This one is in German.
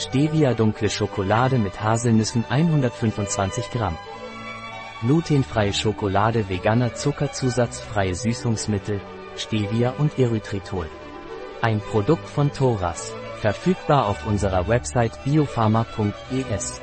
Stevia dunkle Schokolade mit Haselnüssen 125 Gramm. Glutenfreie Schokolade veganer Zuckerzusatz freie Süßungsmittel, Stevia und Erythritol. Ein Produkt von Thoras. Verfügbar auf unserer Website biopharma.es.